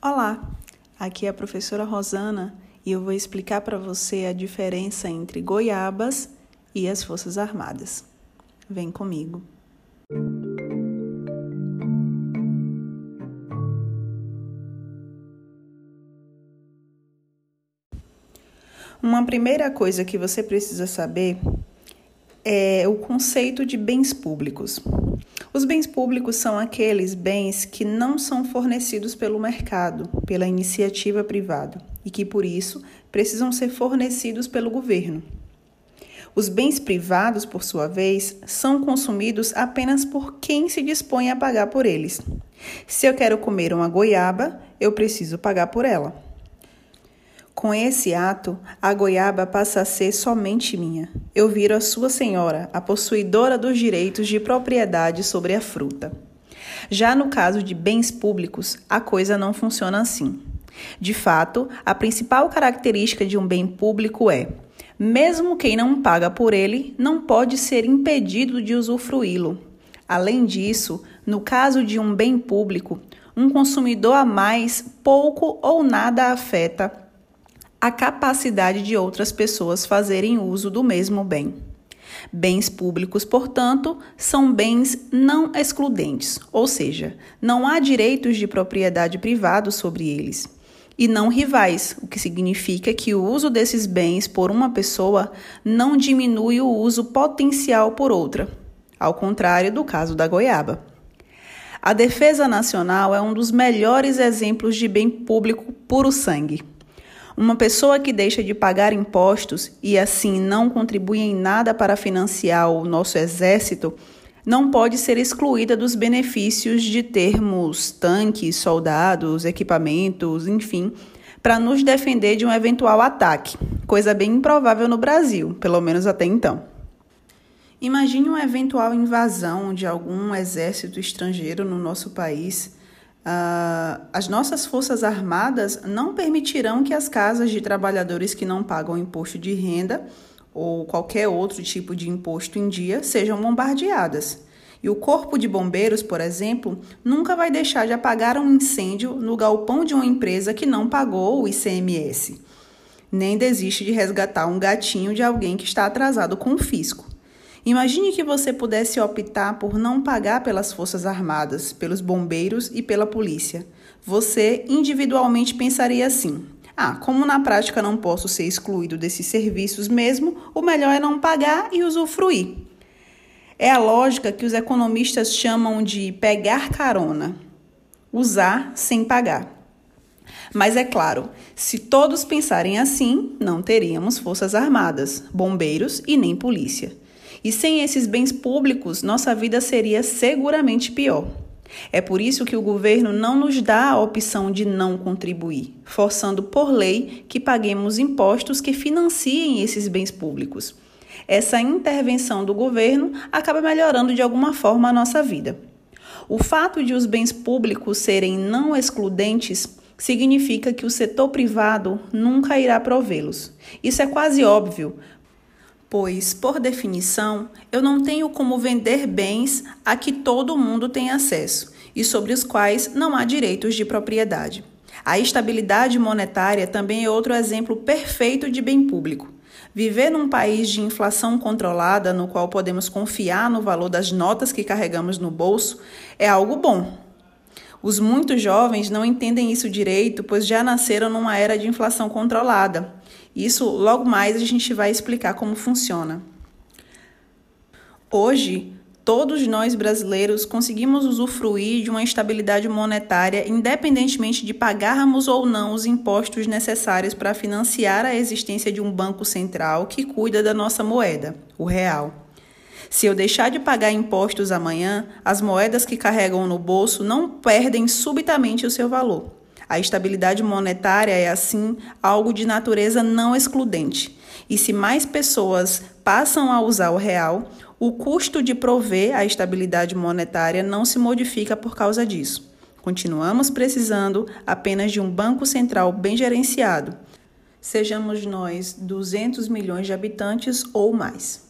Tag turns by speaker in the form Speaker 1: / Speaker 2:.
Speaker 1: Olá, aqui é a professora Rosana e eu vou explicar para você a diferença entre goiabas e as Forças Armadas. Vem comigo. Uma primeira coisa que você precisa saber é o conceito de bens públicos. Os bens públicos são aqueles bens que não são fornecidos pelo mercado, pela iniciativa privada, e que, por isso, precisam ser fornecidos pelo governo. Os bens privados, por sua vez, são consumidos apenas por quem se dispõe a pagar por eles. Se eu quero comer uma goiaba, eu preciso pagar por ela. Com esse ato, a goiaba passa a ser somente minha. Eu viro a sua senhora, a possuidora dos direitos de propriedade sobre a fruta. Já no caso de bens públicos, a coisa não funciona assim. De fato, a principal característica de um bem público é: mesmo quem não paga por ele não pode ser impedido de usufruí-lo. Além disso, no caso de um bem público, um consumidor a mais pouco ou nada afeta a capacidade de outras pessoas fazerem uso do mesmo bem. Bens públicos, portanto, são bens não excludentes, ou seja, não há direitos de propriedade privado sobre eles, e não rivais, o que significa que o uso desses bens por uma pessoa não diminui o uso potencial por outra, ao contrário do caso da goiaba. A defesa nacional é um dos melhores exemplos de bem público puro sangue. Uma pessoa que deixa de pagar impostos e assim não contribui em nada para financiar o nosso exército não pode ser excluída dos benefícios de termos tanques, soldados, equipamentos, enfim, para nos defender de um eventual ataque, coisa bem improvável no Brasil, pelo menos até então. Imagine uma eventual invasão de algum exército estrangeiro no nosso país Uh, as nossas Forças Armadas não permitirão que as casas de trabalhadores que não pagam imposto de renda ou qualquer outro tipo de imposto em dia sejam bombardeadas. E o Corpo de Bombeiros, por exemplo, nunca vai deixar de apagar um incêndio no galpão de uma empresa que não pagou o ICMS. Nem desiste de resgatar um gatinho de alguém que está atrasado com o fisco. Imagine que você pudesse optar por não pagar pelas Forças Armadas, pelos bombeiros e pela polícia. Você individualmente pensaria assim: ah, como na prática não posso ser excluído desses serviços mesmo, o melhor é não pagar e usufruir. É a lógica que os economistas chamam de pegar carona, usar sem pagar. Mas é claro, se todos pensarem assim, não teríamos forças armadas, bombeiros e nem polícia. E sem esses bens públicos, nossa vida seria seguramente pior. É por isso que o governo não nos dá a opção de não contribuir, forçando por lei que paguemos impostos que financiem esses bens públicos. Essa intervenção do governo acaba melhorando de alguma forma a nossa vida. O fato de os bens públicos serem não excludentes significa que o setor privado nunca irá provê-los. Isso é quase óbvio, pois, por definição, eu não tenho como vender bens a que todo mundo tem acesso e sobre os quais não há direitos de propriedade. A estabilidade monetária também é outro exemplo perfeito de bem público. Viver num país de inflação controlada, no qual podemos confiar no valor das notas que carregamos no bolso, é algo bom. Os muito jovens não entendem isso direito, pois já nasceram numa era de inflação controlada. Isso logo mais a gente vai explicar como funciona. Hoje, todos nós brasileiros conseguimos usufruir de uma estabilidade monetária independentemente de pagarmos ou não os impostos necessários para financiar a existência de um banco central que cuida da nossa moeda, o real. Se eu deixar de pagar impostos amanhã, as moedas que carregam no bolso não perdem subitamente o seu valor. A estabilidade monetária é, assim, algo de natureza não excludente. E se mais pessoas passam a usar o real, o custo de prover a estabilidade monetária não se modifica por causa disso. Continuamos precisando apenas de um banco central bem gerenciado, sejamos nós 200 milhões de habitantes ou mais.